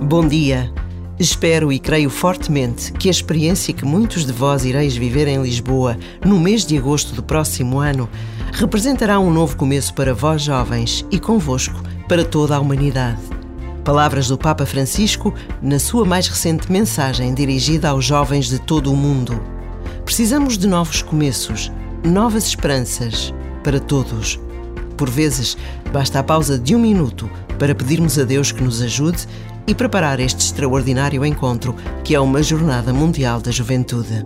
Bom dia. Espero e creio fortemente que a experiência que muitos de vós ireis viver em Lisboa no mês de agosto do próximo ano representará um novo começo para vós jovens e convosco para toda a humanidade. Palavras do Papa Francisco na sua mais recente mensagem dirigida aos jovens de todo o mundo. Precisamos de novos começos, novas esperanças para todos. Por vezes, basta a pausa de um minuto para pedirmos a Deus que nos ajude e preparar este extraordinário encontro que é uma Jornada Mundial da Juventude.